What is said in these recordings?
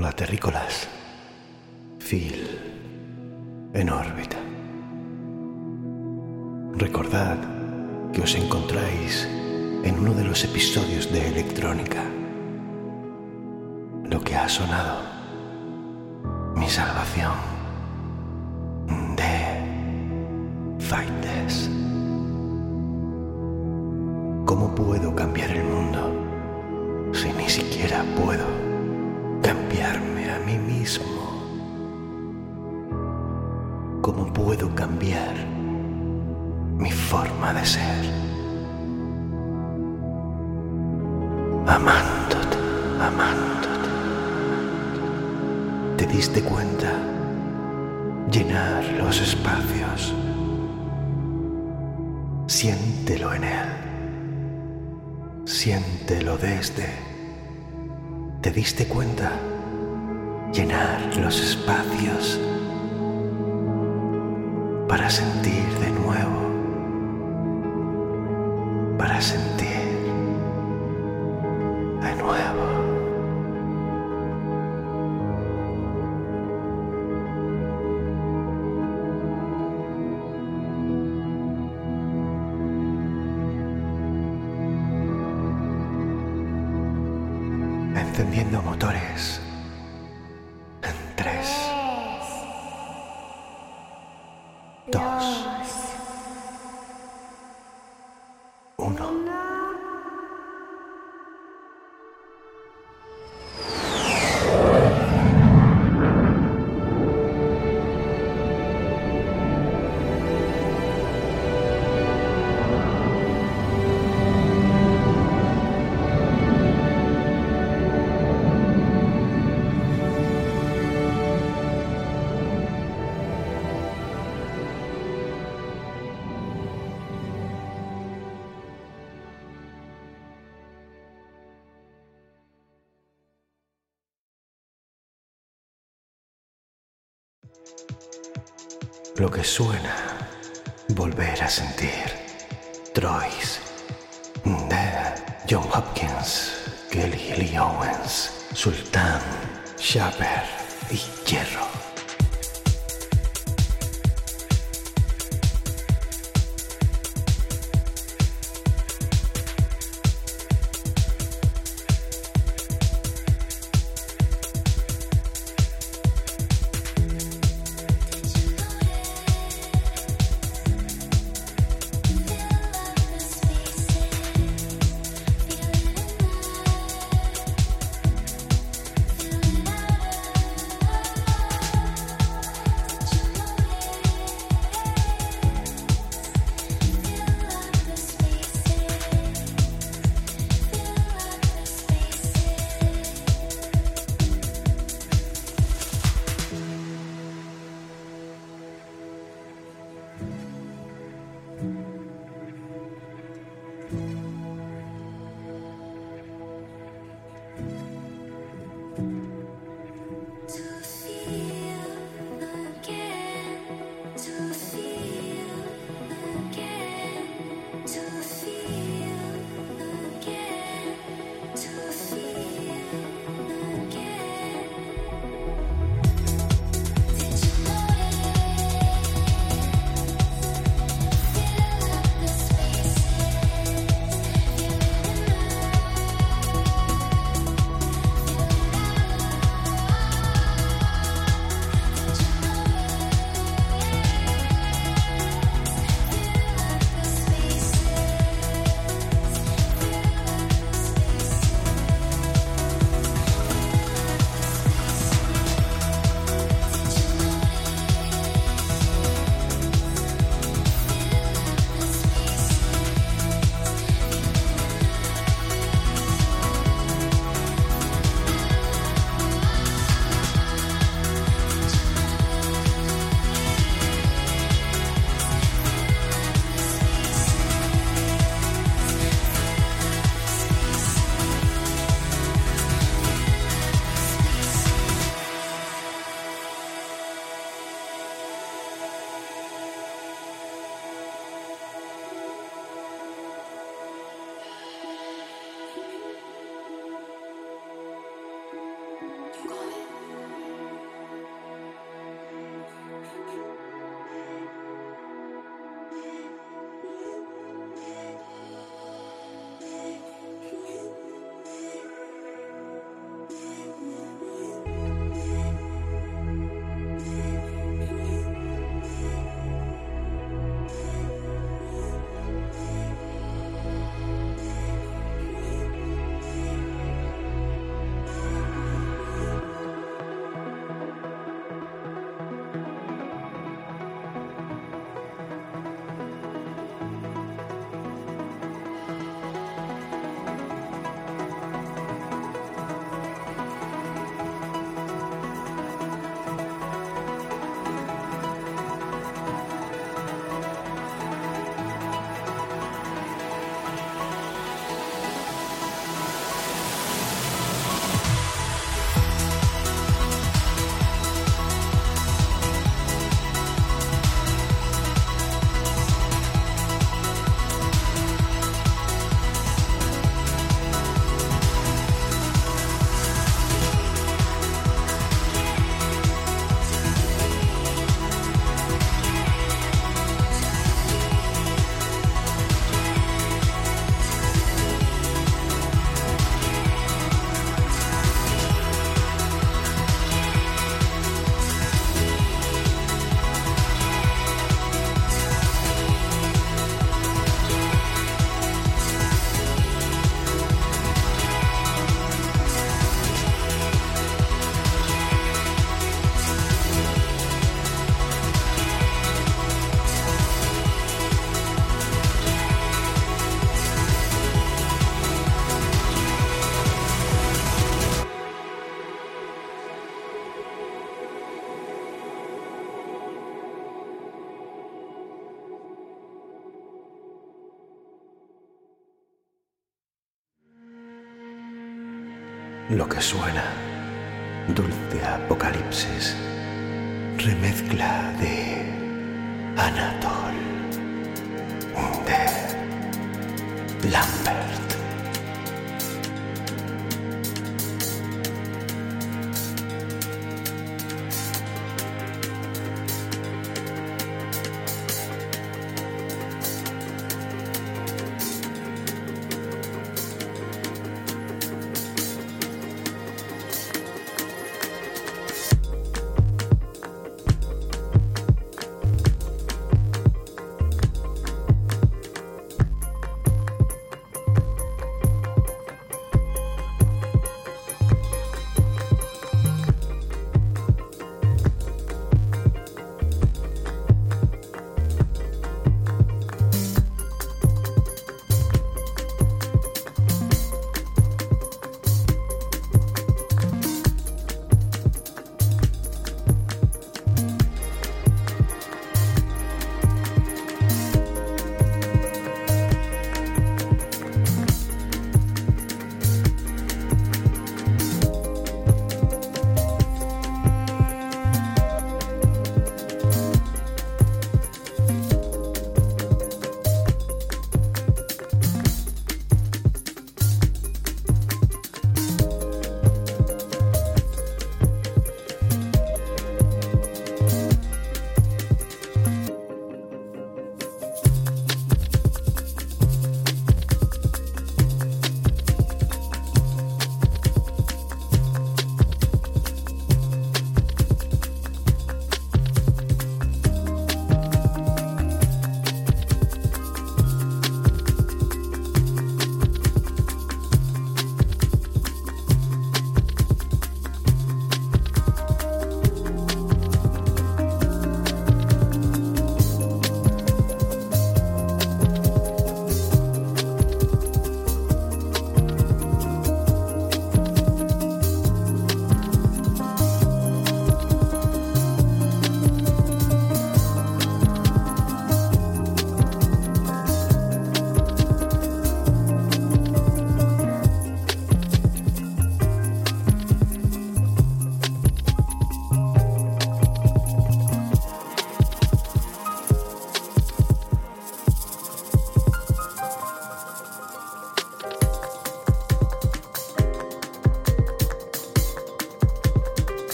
Hola terrícolas. Phil en órbita. Recordad que os encontráis en uno de los episodios de Electrónica. Lo que ha sonado. Mi salvación. De Fighters. ¿Cómo puedo cambiar el mundo si ni siquiera puedo cambiarme a mí? mismo. ¿Cómo puedo cambiar mi forma de ser? Amándote, amándote. ¿Te diste cuenta? Llenar los espacios. Siéntelo en él. Siéntelo desde ¿Te diste cuenta? Llenar los espacios para sentir de nuevo, para sentir Que suena, volver a sentir. Troyes, John Hopkins, Kelly Lee Owens, Sultan, Shaper y Hierro. Lo que suena, dulce apocalipsis, remezcla de Anatol, de Lambert.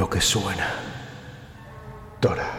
Lo que suena. Dora,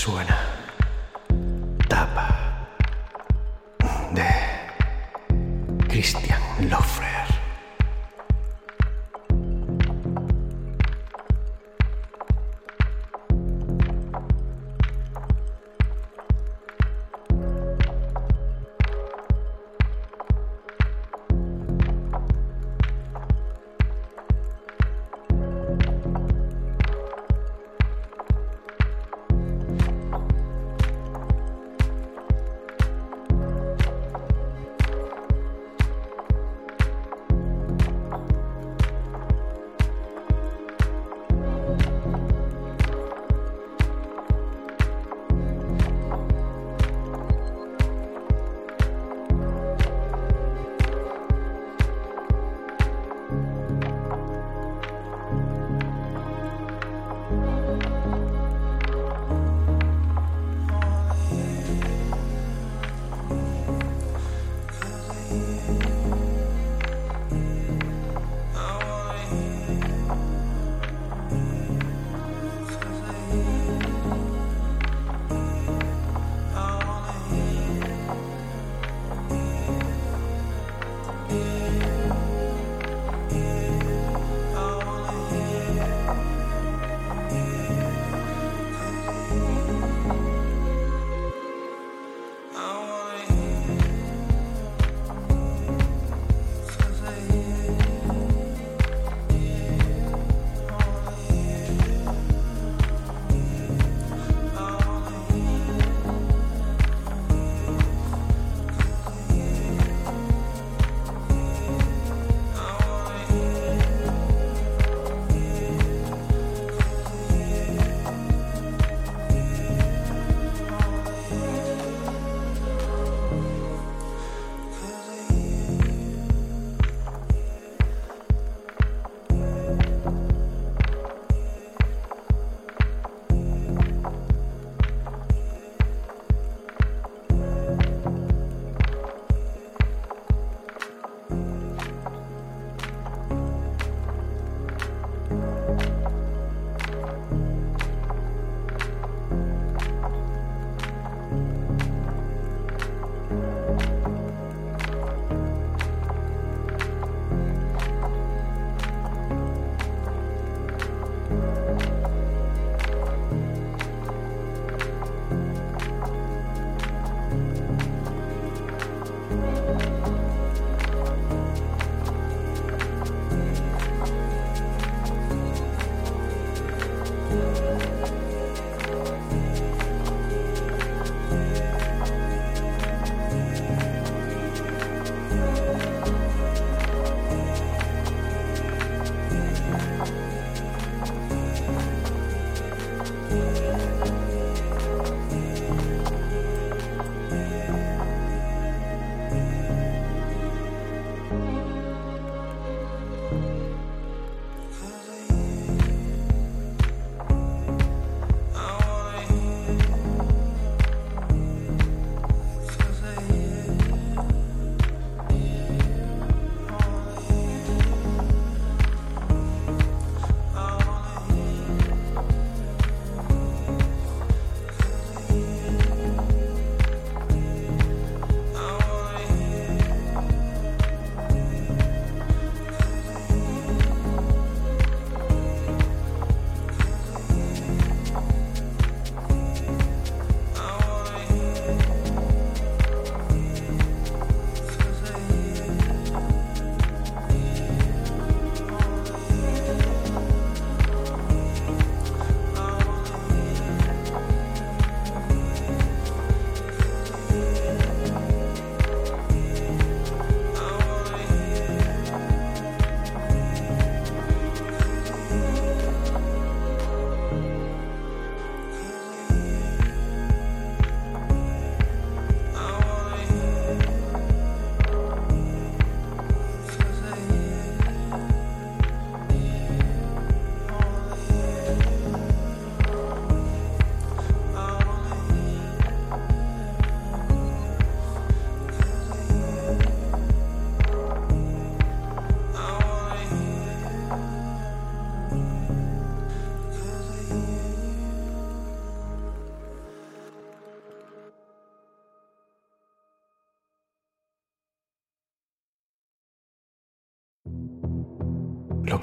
suena. Tapa de Christian Lofre.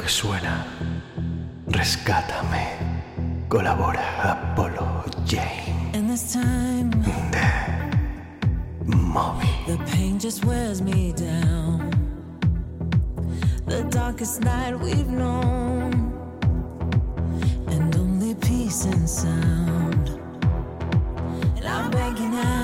Lo que suena. Rescátame. Colabora Apollo Jane. And this time, De Moby. the pain just wears me down. The darkest night we've known, and only peace and sound. And I'm begging now,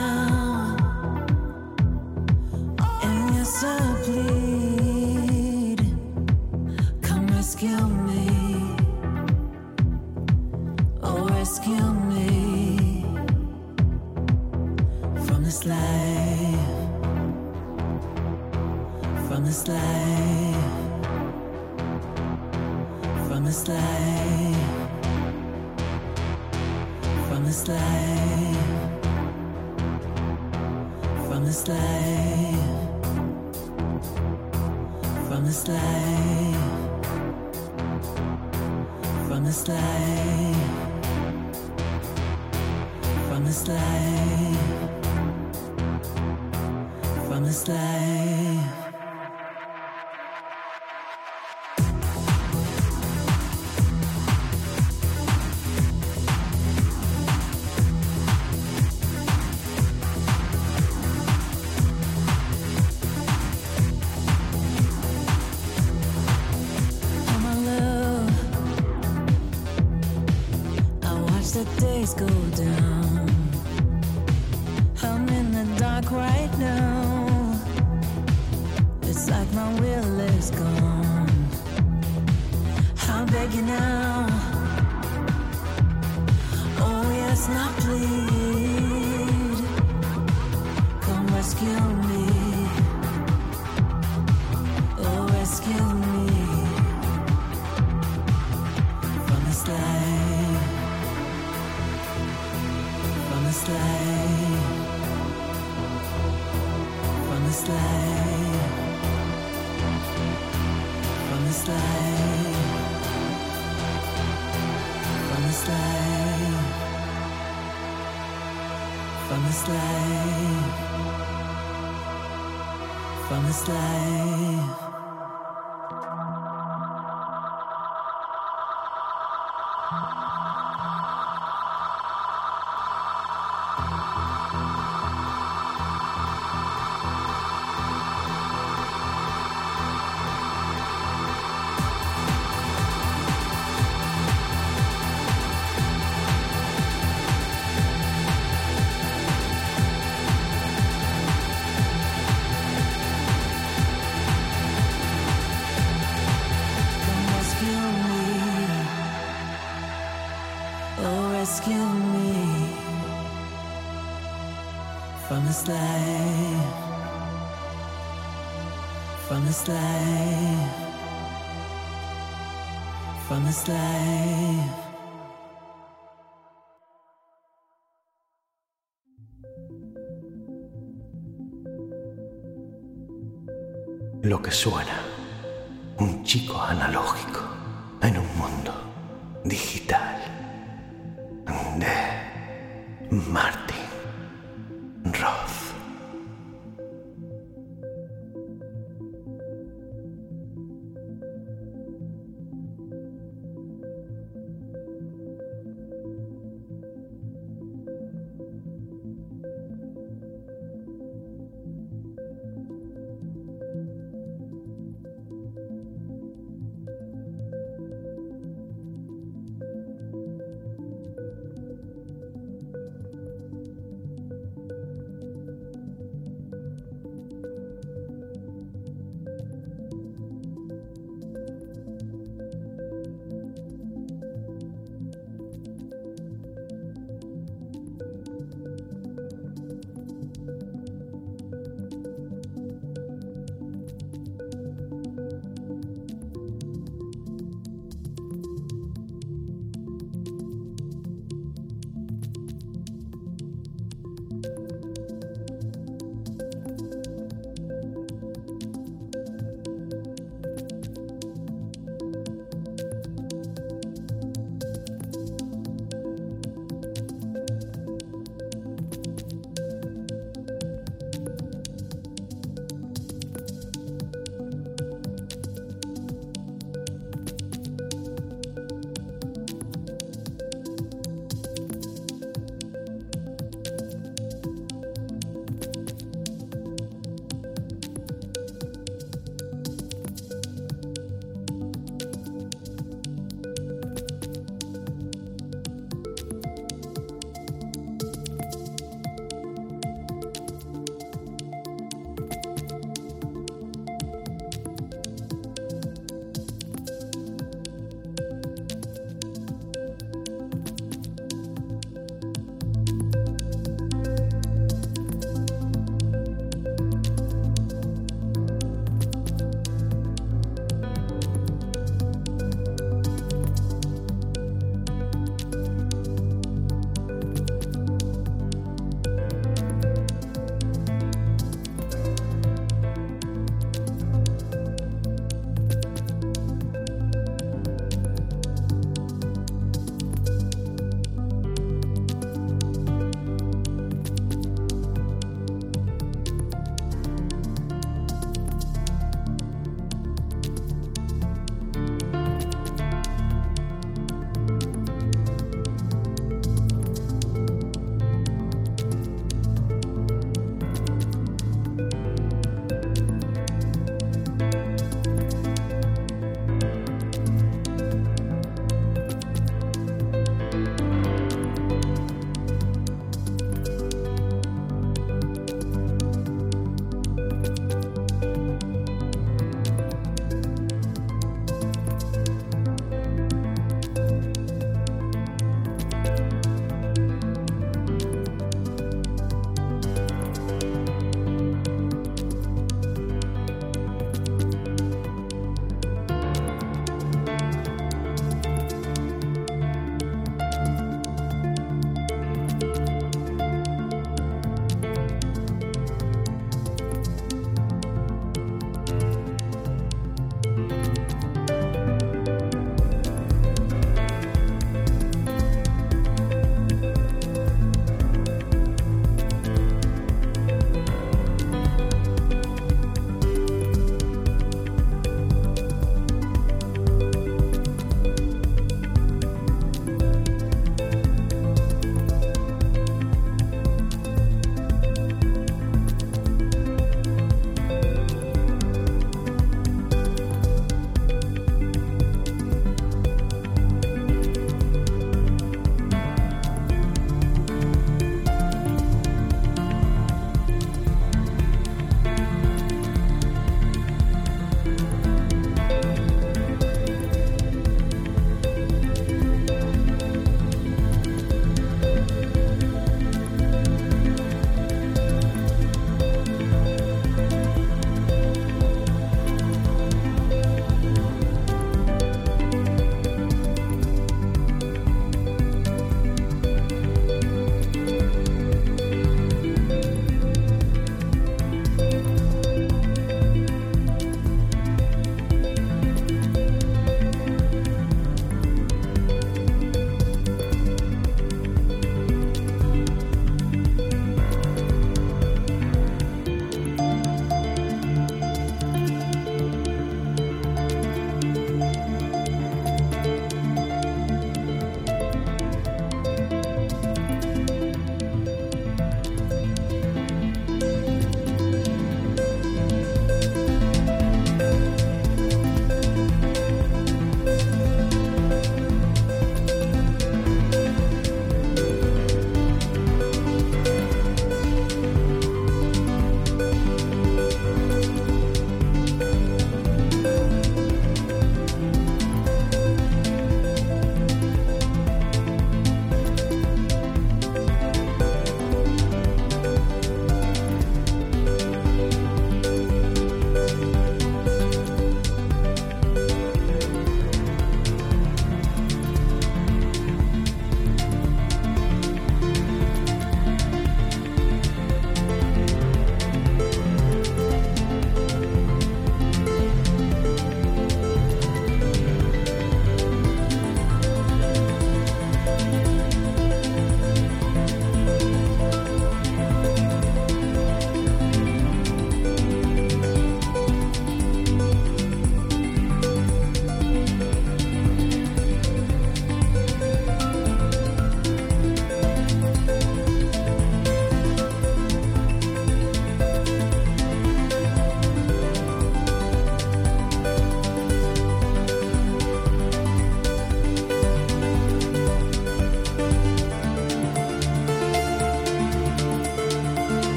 this life, from this life, from this life, from this life from this life, from this life. Life, from this life, from this life. Lo que suena. Un chico analógico en un mundo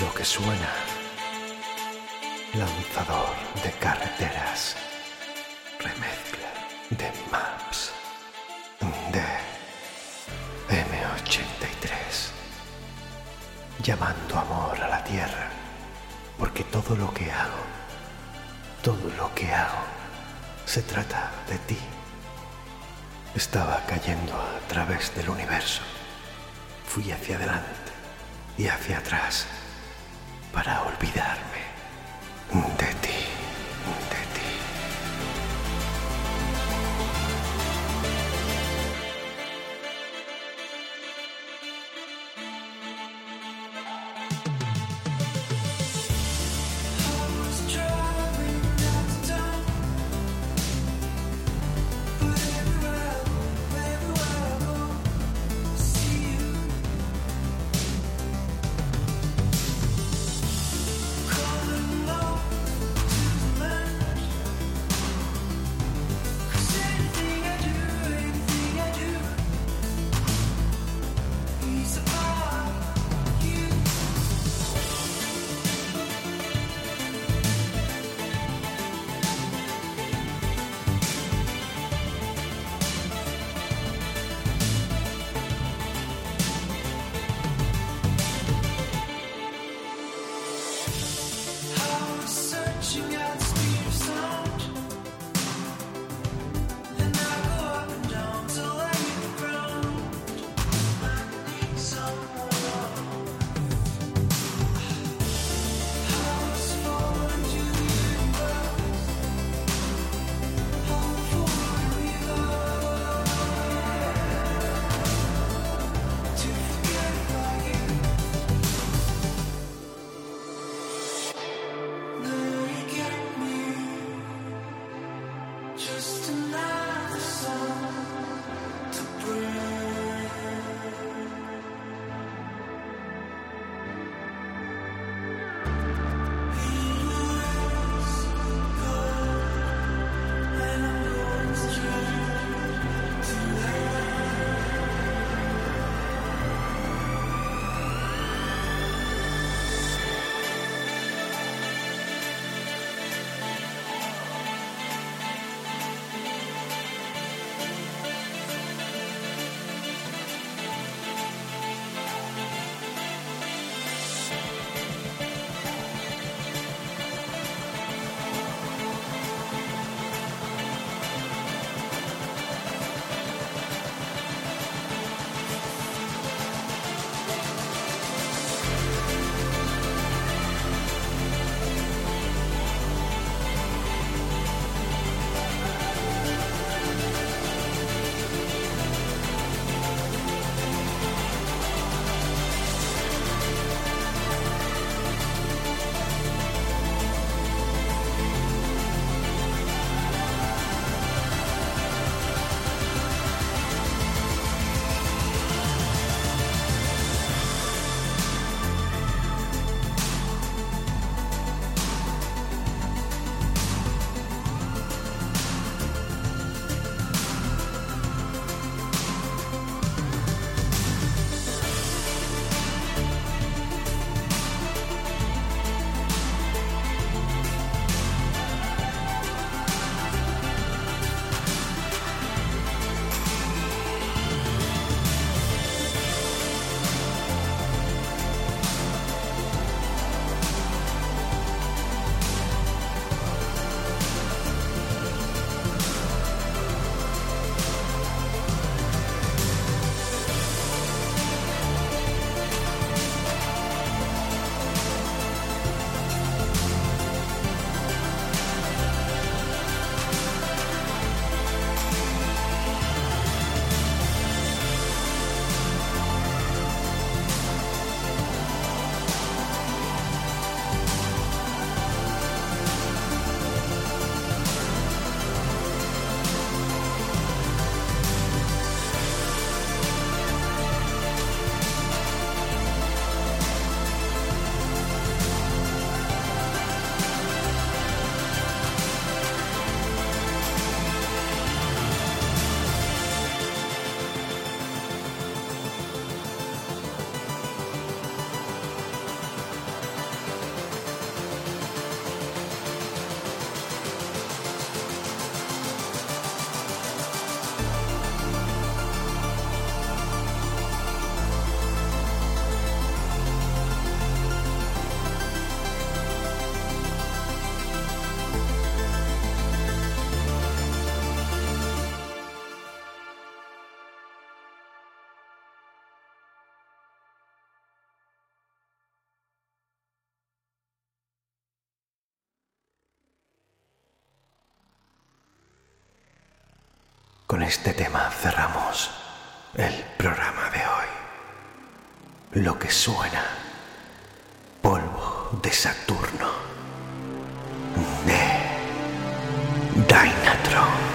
lo que suena. Lanzador de carreteras. Remezcla de maps. De M83. Llamando amor a la tierra. Porque todo lo que hago, todo lo que hago, se trata de ti. Estaba cayendo a través del universo. Fui hacia adelante y hacia atrás para olvidarme de ti, Just another song to bring. Este tema cerramos el programa de hoy. Lo que suena, polvo de Saturno, de Dynatron,